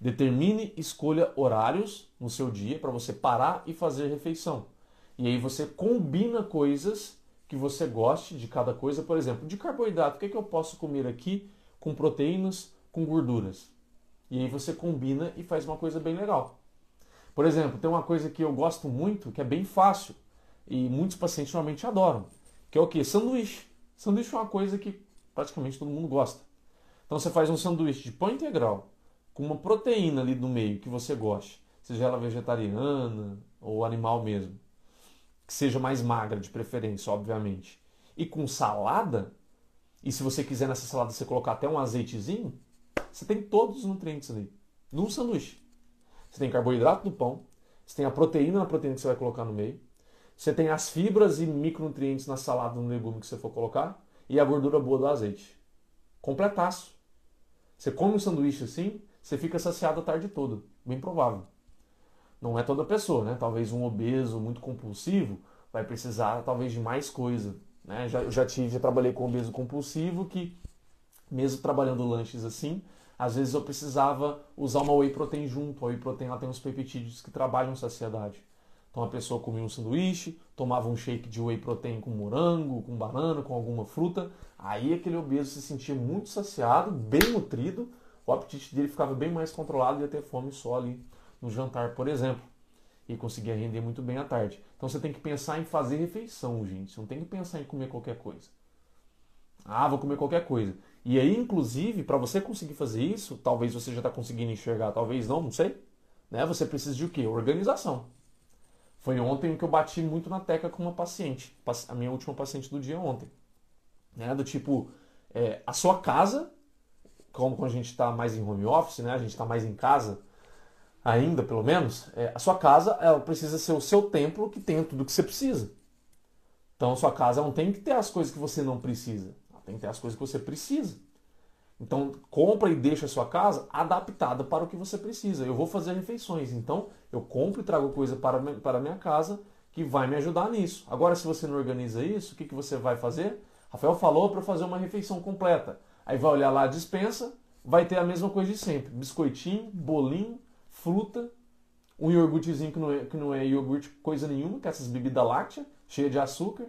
Determine, escolha horários no seu dia para você parar e fazer refeição. E aí você combina coisas que você goste de cada coisa. Por exemplo, de carboidrato, o que, é que eu posso comer aqui com proteínas, com gorduras? E aí você combina e faz uma coisa bem legal. Por exemplo, tem uma coisa que eu gosto muito, que é bem fácil, e muitos pacientes normalmente adoram, que é o que? Sanduíche. Sanduíche é uma coisa que praticamente todo mundo gosta. Então você faz um sanduíche de pão integral, com uma proteína ali no meio que você goste, seja ela vegetariana ou animal mesmo, que seja mais magra de preferência, obviamente, e com salada, e se você quiser nessa salada você colocar até um azeitezinho, você tem todos os nutrientes ali, num sanduíche. Você tem carboidrato no pão, você tem a proteína na proteína que você vai colocar no meio, você tem as fibras e micronutrientes na salada, no legume que você for colocar, e a gordura boa do azeite. Completaço. Você come um sanduíche assim, você fica saciado a tarde toda. Bem provável. Não é toda pessoa, né? Talvez um obeso muito compulsivo vai precisar talvez de mais coisa. Né? Já, já tive, já trabalhei com obeso compulsivo que, mesmo trabalhando lanches assim, às vezes eu precisava usar uma whey protein junto. A whey protein ela tem uns peptídeos que trabalham saciedade. Então a pessoa comia um sanduíche, tomava um shake de whey protein com morango, com banana, com alguma fruta. Aí aquele obeso se sentia muito saciado, bem nutrido, o apetite dele ficava bem mais controlado e ia ter fome só ali no jantar, por exemplo. E conseguia render muito bem à tarde. Então você tem que pensar em fazer refeição, gente. Você não tem que pensar em comer qualquer coisa. Ah, vou comer qualquer coisa. E aí, inclusive, para você conseguir fazer isso, talvez você já está conseguindo enxergar, talvez não, não sei. Né? Você precisa de o quê? Organização. Foi ontem que eu bati muito na tecla com uma paciente, a minha última paciente do dia ontem. Né? Do tipo, é, a sua casa, como a gente está mais em home office, né? a gente está mais em casa, ainda pelo menos, é, a sua casa ela precisa ser o seu templo que tem tudo que você precisa. Então, a sua casa não tem que ter as coisas que você não precisa. Tem que ter as coisas que você precisa. Então, compra e deixa a sua casa adaptada para o que você precisa. Eu vou fazer refeições, então eu compro e trago coisa para, para a minha casa que vai me ajudar nisso. Agora, se você não organiza isso, o que, que você vai fazer? Rafael falou para fazer uma refeição completa. Aí vai olhar lá a dispensa, vai ter a mesma coisa de sempre: biscoitinho, bolinho, fruta, um iogurtezinho que não é, que não é iogurte coisa nenhuma, que é essas bebidas lácteas, cheia de açúcar.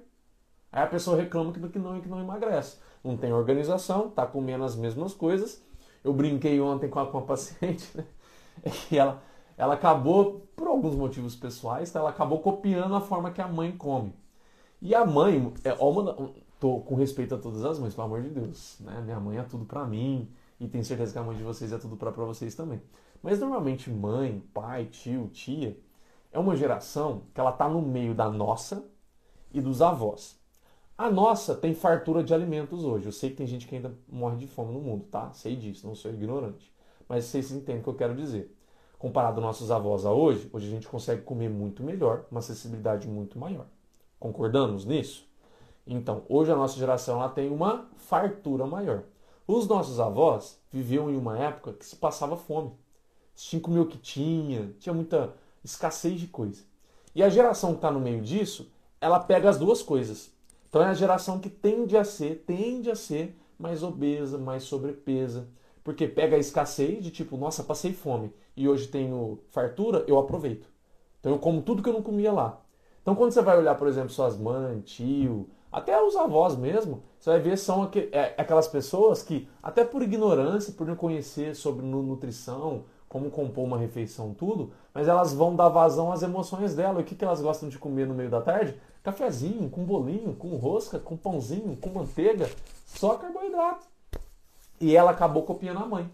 Aí a pessoa reclama que, que, não, que não emagrece não tem organização, está comendo as mesmas coisas. Eu brinquei ontem com a, com a paciente, né? Que ela, ela acabou, por alguns motivos pessoais, tá? ela acabou copiando a forma que a mãe come. E a mãe, é, uma, tô com respeito a todas as mães, pelo amor de Deus, né? Minha mãe é tudo para mim e tenho certeza que a mãe de vocês é tudo para vocês também. Mas normalmente mãe, pai, tio, tia é uma geração que ela tá no meio da nossa e dos avós. A nossa tem fartura de alimentos hoje. Eu sei que tem gente que ainda morre de fome no mundo, tá? Sei disso, não sou ignorante. Mas vocês entendem o que eu quero dizer. Comparado aos nossos avós a hoje, hoje a gente consegue comer muito melhor, uma acessibilidade muito maior. Concordamos nisso? Então, hoje a nossa geração ela tem uma fartura maior. Os nossos avós viviam em uma época que se passava fome. Tinha comer o que tinha, tinha muita escassez de coisa. E a geração que está no meio disso, ela pega as duas coisas então é a geração que tende a ser, tende a ser mais obesa, mais sobrepesa. Porque pega a escassez de tipo, nossa, passei fome e hoje tenho fartura, eu aproveito. Então eu como tudo que eu não comia lá. Então quando você vai olhar, por exemplo, suas mães, tio, até os avós mesmo, você vai ver são é, aquelas pessoas que, até por ignorância, por não conhecer sobre nutrição, como compor uma refeição, tudo, mas elas vão dar vazão às emoções dela. E o que, que elas gostam de comer no meio da tarde? Cafezinho, com bolinho, com rosca, com pãozinho, com manteiga, só carboidrato. E ela acabou copiando a mãe,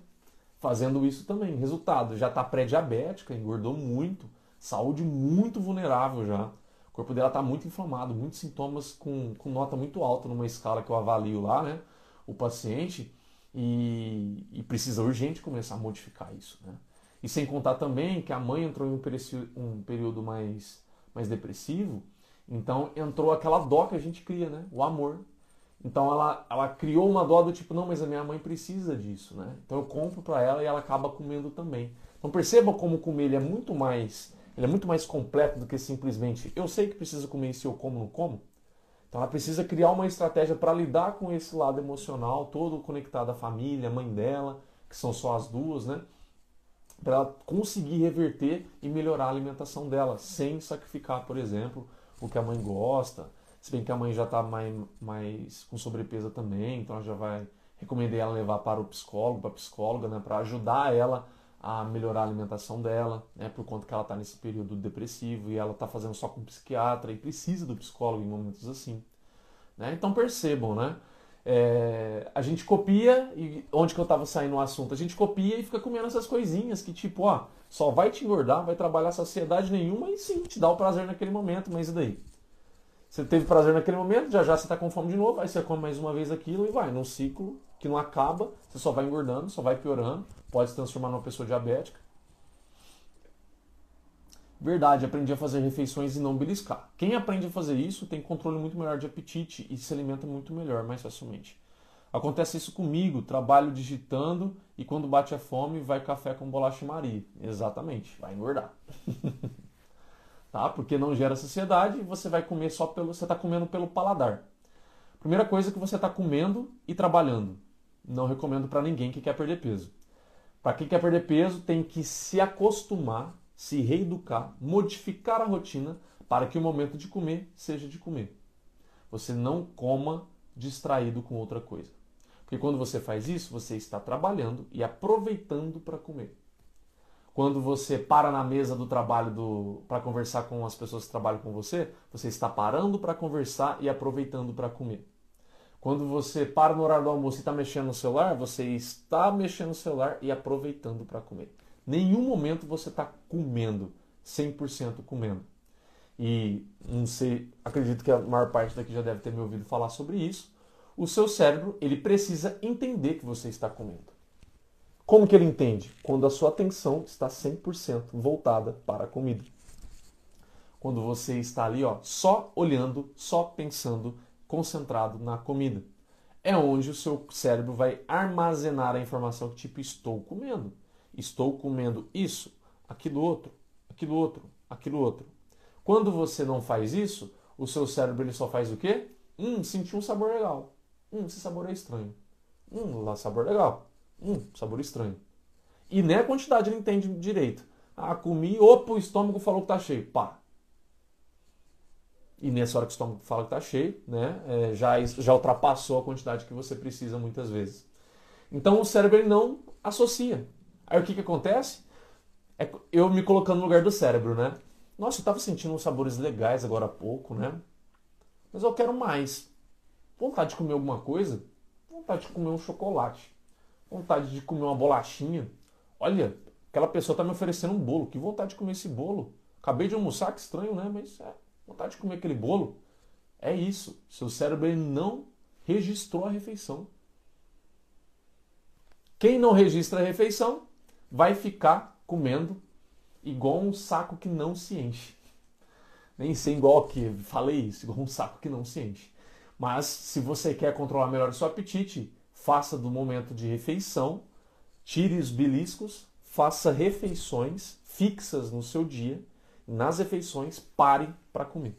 fazendo isso também. Resultado, já está pré-diabética, engordou muito, saúde muito vulnerável já. O corpo dela está muito inflamado, muitos sintomas com, com nota muito alta numa escala que eu avalio lá, né? O paciente e, e precisa urgente começar a modificar isso, né? E sem contar também que a mãe entrou em um, período mais, mais depressivo, então entrou aquela dó que a gente cria, né? O amor. Então ela, ela criou uma dó do tipo, não, mas a minha mãe precisa disso, né? Então eu compro para ela e ela acaba comendo também. Então perceba como comer ele é muito mais, ele é muito mais completo do que simplesmente eu sei que preciso comer e se eu como não como. Então ela precisa criar uma estratégia para lidar com esse lado emocional, todo conectado à família, mãe dela, que são só as duas, né? para ela conseguir reverter e melhorar a alimentação dela, sem sacrificar, por exemplo, o que a mãe gosta. Se bem que a mãe já está mais, mais com sobrepeso também, então ela já vai recomendei ela levar para o psicólogo, para a psicóloga, né, para ajudar ela a melhorar a alimentação dela, né, por conta que ela está nesse período depressivo e ela está fazendo só com psiquiatra e precisa do psicólogo em momentos assim. Né? Então percebam, né? É, a gente copia, e onde que eu estava saindo o assunto? A gente copia e fica comendo essas coisinhas que, tipo, ó, só vai te engordar, vai trabalhar saciedade nenhuma e sim, te dá o prazer naquele momento, mas e daí? Você teve prazer naquele momento, já já você está com fome de novo, aí você come mais uma vez aquilo e vai num ciclo que não acaba, você só vai engordando, só vai piorando, pode se transformar numa pessoa diabética. Verdade, aprendi a fazer refeições e não beliscar. Quem aprende a fazer isso tem controle muito melhor de apetite e se alimenta muito melhor, mais facilmente. Acontece isso comigo, trabalho digitando e quando bate a fome vai café com bolacha Maria. Exatamente, vai engordar. tá? Porque não gera saciedade e você vai comer só pelo. Você está comendo pelo paladar. Primeira coisa que você está comendo e trabalhando. Não recomendo para ninguém que quer perder peso. Para quem quer perder peso, tem que se acostumar se reeducar, modificar a rotina para que o momento de comer seja de comer. Você não coma distraído com outra coisa. Porque quando você faz isso, você está trabalhando e aproveitando para comer. Quando você para na mesa do trabalho para conversar com as pessoas que trabalham com você, você está parando para conversar e aproveitando para comer. Quando você para no horário do almoço e está mexendo no celular, você está mexendo no celular e aproveitando para comer. Nenhum momento você está comendo, 100% comendo. E não sei, acredito que a maior parte daqui já deve ter me ouvido falar sobre isso. O seu cérebro, ele precisa entender que você está comendo. Como que ele entende? Quando a sua atenção está 100% voltada para a comida. Quando você está ali, ó, só olhando, só pensando, concentrado na comida. É onde o seu cérebro vai armazenar a informação tipo estou comendo. Estou comendo isso, aquilo outro, aquilo outro, aquilo outro. Quando você não faz isso, o seu cérebro ele só faz o quê? Hum, senti um sabor legal. Hum, esse sabor é estranho. Hum, lá sabor legal. Hum, sabor estranho. E nem a quantidade ele entende direito. Ah, comi, opa, o estômago falou que tá cheio. Pá. E nessa hora que o estômago fala que tá cheio, né, é, já, já ultrapassou a quantidade que você precisa muitas vezes. Então o cérebro ele não associa. Aí o que, que acontece? É eu me colocando no lugar do cérebro, né? Nossa, eu tava sentindo uns sabores legais agora há pouco, né? Mas eu quero mais. Vontade de comer alguma coisa? Vontade de comer um chocolate. Vontade de comer uma bolachinha. Olha, aquela pessoa tá me oferecendo um bolo. Que vontade de comer esse bolo. Acabei de almoçar, que estranho, né? Mas é, vontade de comer aquele bolo. É isso. Seu cérebro não registrou a refeição. Quem não registra a refeição vai ficar comendo igual um saco que não se enche. Nem sei igual que falei isso, igual um saco que não se enche. Mas se você quer controlar melhor o seu apetite, faça do momento de refeição, tire os beliscos, faça refeições fixas no seu dia. Nas refeições, pare para comer.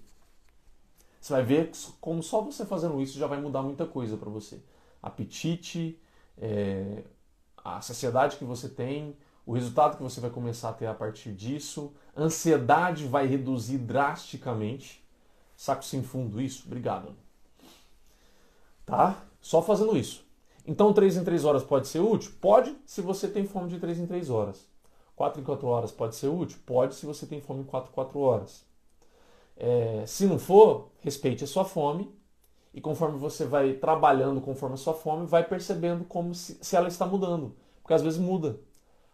Você vai ver como só você fazendo isso já vai mudar muita coisa para você. Apetite, é, a saciedade que você tem, o resultado que você vai começar a ter a partir disso, ansiedade vai reduzir drasticamente. Saco sem fundo isso? Obrigado. Tá? Só fazendo isso. Então 3 em 3 horas pode ser útil? Pode, se você tem fome de 3 em 3 horas. 4 em 4 horas pode ser útil? Pode, se você tem fome em 4 em 4 horas. É, se não for, respeite a sua fome e conforme você vai trabalhando conforme a sua fome, vai percebendo como se, se ela está mudando. Porque às vezes muda.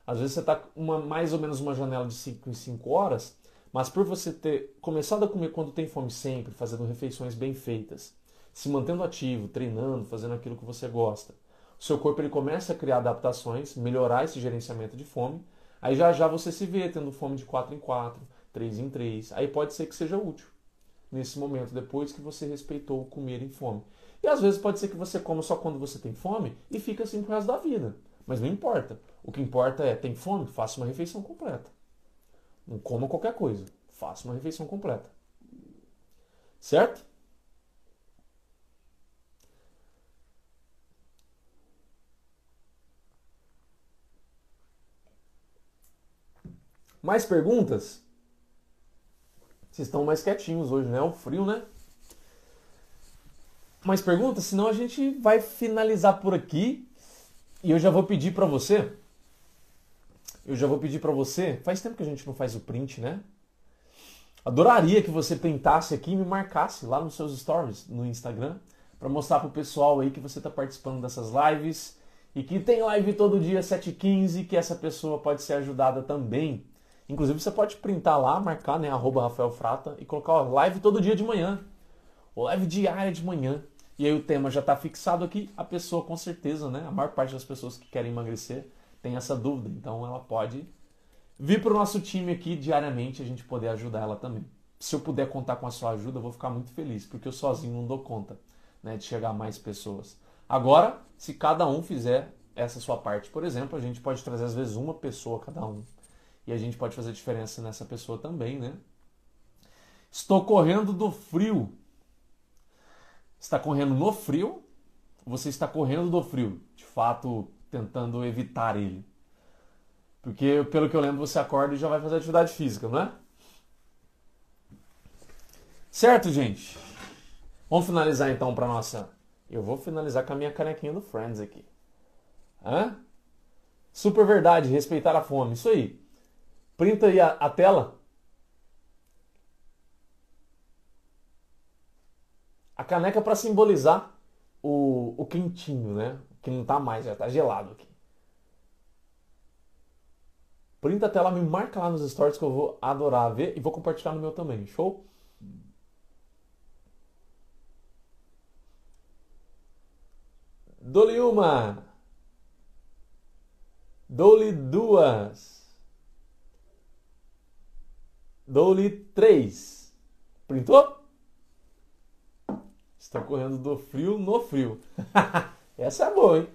Às vezes você está uma mais ou menos uma janela de 5 em 5 horas, mas por você ter começado a comer quando tem fome sempre, fazendo refeições bem feitas, se mantendo ativo, treinando, fazendo aquilo que você gosta, o seu corpo ele começa a criar adaptações, melhorar esse gerenciamento de fome, aí já já você se vê tendo fome de 4 em 4, 3 em 3, aí pode ser que seja útil nesse momento, depois que você respeitou o comer em fome. E às vezes pode ser que você coma só quando você tem fome e fica assim pro resto da vida. Mas não importa. O que importa é, tem fome? Faça uma refeição completa. Não coma qualquer coisa. Faça uma refeição completa. Certo? Mais perguntas? Vocês estão mais quietinhos hoje, né? O frio, né? Mais perguntas? Senão a gente vai finalizar por aqui. E eu já vou pedir para você. Eu já vou pedir para você. Faz tempo que a gente não faz o print, né? Adoraria que você printasse aqui e me marcasse lá nos seus stories no Instagram para mostrar pro pessoal aí que você está participando dessas lives e que tem live todo dia 7h15 que essa pessoa pode ser ajudada também Inclusive você pode printar lá, marcar, né, arroba Rafael Frata e colocar ó, live todo dia de manhã. Ou live diária de manhã. E aí o tema já está fixado aqui. A pessoa com certeza, né? A maior parte das pessoas que querem emagrecer tem essa dúvida. Então ela pode vir para o nosso time aqui diariamente a gente poder ajudar ela também. Se eu puder contar com a sua ajuda, eu vou ficar muito feliz, porque eu sozinho não dou conta né, de chegar a mais pessoas. Agora, se cada um fizer essa sua parte, por exemplo, a gente pode trazer às vezes uma pessoa cada um e a gente pode fazer diferença nessa pessoa também, né? Estou correndo do frio. Está correndo no frio? Você está correndo do frio, de fato, tentando evitar ele. Porque, pelo que eu lembro, você acorda e já vai fazer atividade física, não é? Certo, gente? Vamos finalizar então para nossa. Eu vou finalizar com a minha canequinha do Friends aqui. Hã? Super verdade, respeitar a fome. Isso aí. Printa aí a, a tela. A caneca para simbolizar o, o quentinho, né? Que não tá mais, já tá gelado aqui. Printa a tela, me marca lá nos stories que eu vou adorar ver e vou compartilhar no meu também. Show? Dou-lhe uma. Dou-lhe duas. Dou-lhe 3. Printou? Está correndo do frio no frio. Essa é boa, hein?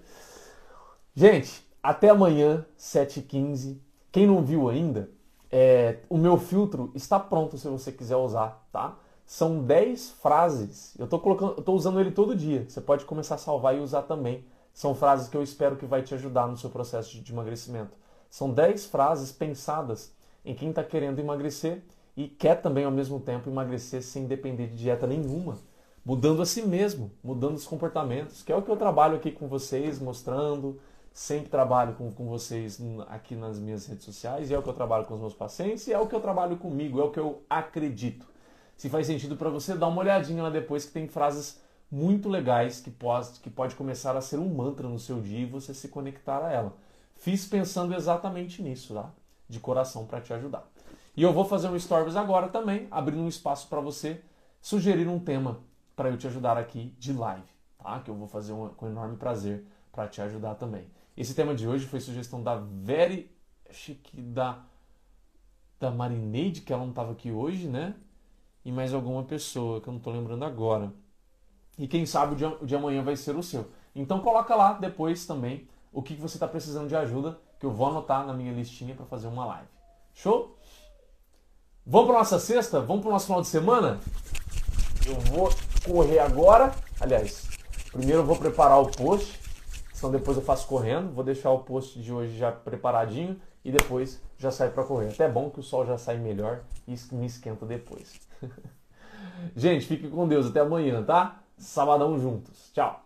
Gente, até amanhã, 7h15. Quem não viu ainda, é, o meu filtro está pronto se você quiser usar, tá? São 10 frases. Eu estou colocando, eu tô usando ele todo dia. Você pode começar a salvar e usar também. São frases que eu espero que vai te ajudar no seu processo de emagrecimento. São 10 frases pensadas em quem está querendo emagrecer e quer também ao mesmo tempo emagrecer sem depender de dieta nenhuma, mudando a si mesmo, mudando os comportamentos, que é o que eu trabalho aqui com vocês, mostrando, sempre trabalho com, com vocês aqui nas minhas redes sociais, e é o que eu trabalho com os meus pacientes, e é o que eu trabalho comigo, é o que eu acredito. Se faz sentido para você, dá uma olhadinha lá depois que tem frases muito legais que pode, que pode começar a ser um mantra no seu dia e você se conectar a ela. Fiz pensando exatamente nisso, tá? De coração para te ajudar. E eu vou fazer um stories agora também, abrindo um espaço para você sugerir um tema para eu te ajudar aqui de live, tá? Que eu vou fazer um, com enorme prazer para te ajudar também. Esse tema de hoje foi sugestão da Very, acho que da da Marineide, que ela não estava aqui hoje, né? E mais alguma pessoa que eu não estou lembrando agora. E quem sabe o de, amanhã vai ser o seu. Então coloca lá depois também o que você está precisando de ajuda que eu vou anotar na minha listinha para fazer uma live. Show? Vamos para nossa sexta? Vamos para o nosso final de semana? Eu vou correr agora. Aliás, primeiro eu vou preparar o post, senão depois eu faço correndo. Vou deixar o post de hoje já preparadinho e depois já sai para correr. Até bom que o sol já sai melhor e me esquenta depois. Gente, fique com Deus. Até amanhã, tá? Sabadão juntos. Tchau.